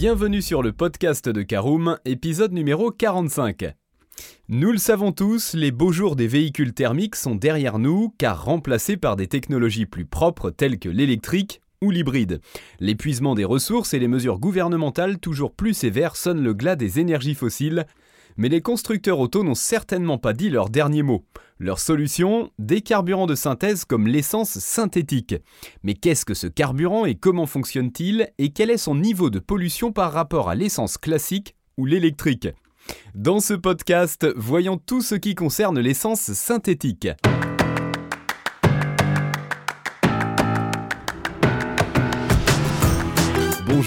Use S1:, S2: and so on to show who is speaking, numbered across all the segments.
S1: Bienvenue sur le podcast de Caroom, épisode numéro 45. Nous le savons tous, les beaux jours des véhicules thermiques sont derrière nous car remplacés par des technologies plus propres telles que l'électrique ou l'hybride. L'épuisement des ressources et les mesures gouvernementales toujours plus sévères sonnent le glas des énergies fossiles, mais les constructeurs auto n'ont certainement pas dit leur dernier mot. Leur solution Des carburants de synthèse comme l'essence synthétique. Mais qu'est-ce que ce carburant et comment fonctionne-t-il et quel est son niveau de pollution par rapport à l'essence classique ou l'électrique? Dans ce podcast, voyons tout ce qui concerne l'essence synthétique.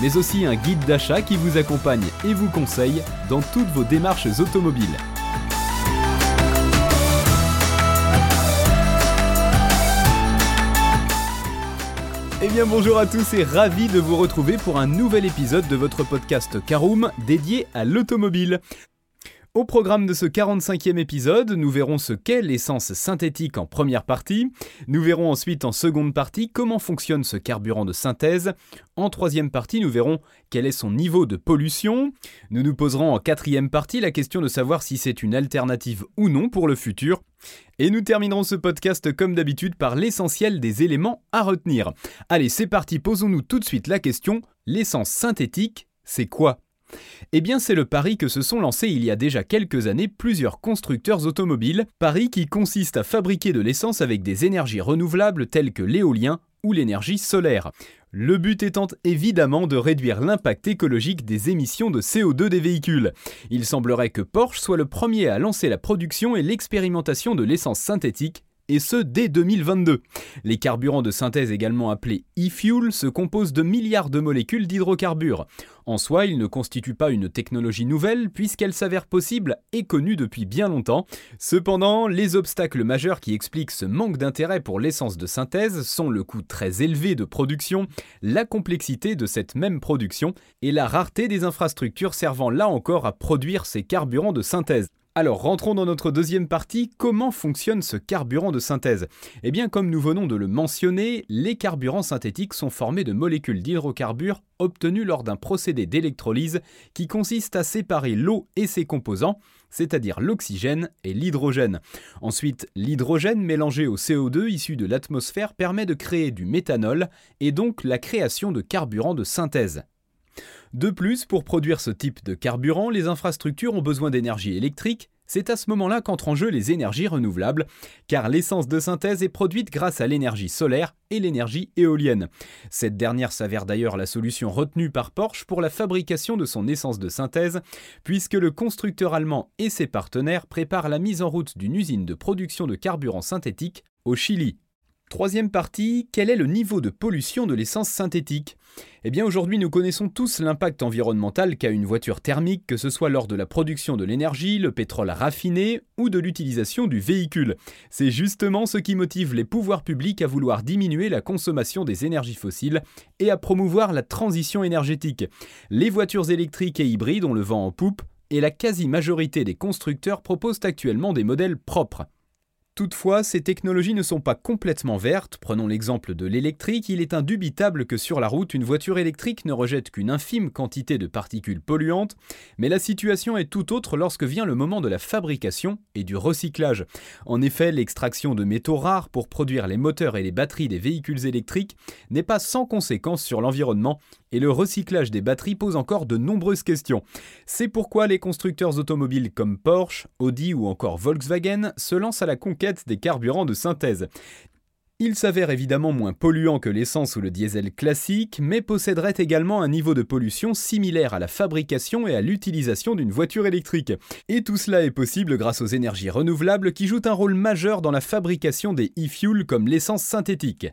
S1: mais aussi un guide d'achat qui vous accompagne et vous conseille dans toutes vos démarches automobiles. Eh bien bonjour à tous et ravi de vous retrouver pour un nouvel épisode de votre podcast Caroom dédié à l'automobile. Au programme de ce 45e épisode, nous verrons ce qu'est l'essence synthétique en première partie. Nous verrons ensuite en seconde partie comment fonctionne ce carburant de synthèse. En troisième partie, nous verrons quel est son niveau de pollution. Nous nous poserons en quatrième partie la question de savoir si c'est une alternative ou non pour le futur. Et nous terminerons ce podcast comme d'habitude par l'essentiel des éléments à retenir. Allez, c'est parti, posons-nous tout de suite la question, l'essence synthétique, c'est quoi? Eh bien, c'est le pari que se sont lancés il y a déjà quelques années plusieurs constructeurs automobiles, pari qui consiste à fabriquer de l'essence avec des énergies renouvelables telles que l'éolien ou l'énergie solaire. Le but étant évidemment de réduire l'impact écologique des émissions de CO2 des véhicules. Il semblerait que Porsche soit le premier à lancer la production et l'expérimentation de l'essence synthétique et ce dès 2022. Les carburants de synthèse également appelés e-fuel se composent de milliards de molécules d'hydrocarbures. En soi, ils ne constituent pas une technologie nouvelle puisqu'elle s'avère possible et connue depuis bien longtemps. Cependant, les obstacles majeurs qui expliquent ce manque d'intérêt pour l'essence de synthèse sont le coût très élevé de production, la complexité de cette même production et la rareté des infrastructures servant là encore à produire ces carburants de synthèse. Alors rentrons dans notre deuxième partie, comment fonctionne ce carburant de synthèse? Eh bien comme nous venons de le mentionner, les carburants synthétiques sont formés de molécules d'hydrocarbures obtenues lors d'un procédé d'électrolyse qui consiste à séparer l'eau et ses composants, c'est-à-dire l'oxygène et l'hydrogène. Ensuite, l'hydrogène mélangé au CO2 issu de l'atmosphère permet de créer du méthanol et donc la création de carburants de synthèse. De plus, pour produire ce type de carburant, les infrastructures ont besoin d'énergie électrique. C'est à ce moment-là qu'entrent en jeu les énergies renouvelables, car l'essence de synthèse est produite grâce à l'énergie solaire et l'énergie éolienne. Cette dernière s'avère d'ailleurs la solution retenue par Porsche pour la fabrication de son essence de synthèse, puisque le constructeur allemand et ses partenaires préparent la mise en route d'une usine de production de carburant synthétique au Chili. Troisième partie, quel est le niveau de pollution de l'essence synthétique? Eh bien aujourd'hui nous connaissons tous l'impact environnemental qu'a une voiture thermique, que ce soit lors de la production de l'énergie, le pétrole raffiné ou de l'utilisation du véhicule. C'est justement ce qui motive les pouvoirs publics à vouloir diminuer la consommation des énergies fossiles et à promouvoir la transition énergétique. Les voitures électriques et hybrides ont le vent en poupe et la quasi-majorité des constructeurs proposent actuellement des modèles propres. Toutefois, ces technologies ne sont pas complètement vertes. Prenons l'exemple de l'électrique, il est indubitable que sur la route, une voiture électrique ne rejette qu'une infime quantité de particules polluantes, mais la situation est tout autre lorsque vient le moment de la fabrication et du recyclage. En effet, l'extraction de métaux rares pour produire les moteurs et les batteries des véhicules électriques n'est pas sans conséquence sur l'environnement et le recyclage des batteries pose encore de nombreuses questions. C'est pourquoi les constructeurs automobiles comme Porsche, Audi ou encore Volkswagen se lancent à la conquête des carburants de synthèse. Il s'avère évidemment moins polluant que l'essence ou le diesel classique, mais posséderait également un niveau de pollution similaire à la fabrication et à l'utilisation d'une voiture électrique. Et tout cela est possible grâce aux énergies renouvelables qui jouent un rôle majeur dans la fabrication des e-fuels comme l'essence synthétique.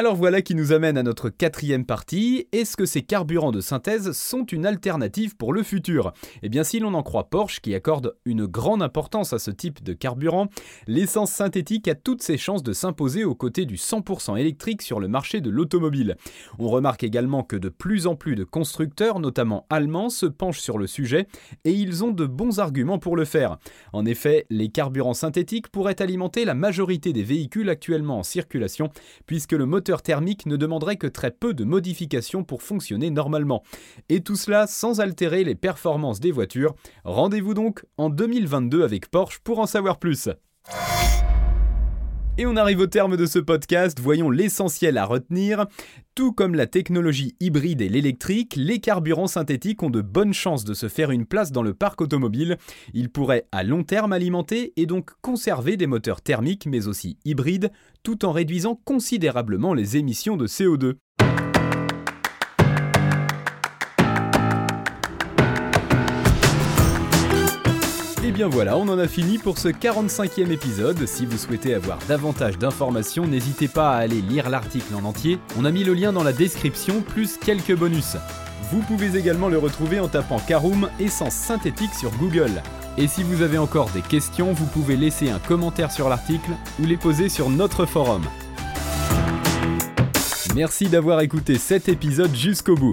S1: Alors voilà qui nous amène à notre quatrième partie. Est-ce que ces carburants de synthèse sont une alternative pour le futur? Eh bien si l'on en croit Porsche qui accorde une grande importance à ce type de carburant, l'essence synthétique a toutes ses chances de s'imposer aux côtés du 100% électrique sur le marché de l'automobile. On remarque également que de plus en plus de constructeurs, notamment allemands, se penchent sur le sujet et ils ont de bons arguments pour le faire. En effet, les carburants synthétiques pourraient alimenter la majorité des véhicules actuellement en circulation puisque le moteur thermique ne demanderait que très peu de modifications pour fonctionner normalement. Et tout cela sans altérer les performances des voitures. Rendez-vous donc en 2022 avec Porsche pour en savoir plus. Et on arrive au terme de ce podcast, voyons l'essentiel à retenir. Tout comme la technologie hybride et l'électrique, les carburants synthétiques ont de bonnes chances de se faire une place dans le parc automobile. Ils pourraient à long terme alimenter et donc conserver des moteurs thermiques mais aussi hybrides, tout en réduisant considérablement les émissions de CO2. Et bien voilà, on en a fini pour ce 45e épisode. Si vous souhaitez avoir davantage d'informations, n'hésitez pas à aller lire l'article en entier. On a mis le lien dans la description, plus quelques bonus. Vous pouvez également le retrouver en tapant Caroom essence synthétique sur Google. Et si vous avez encore des questions, vous pouvez laisser un commentaire sur l'article ou les poser sur notre forum. Merci d'avoir écouté cet épisode jusqu'au bout.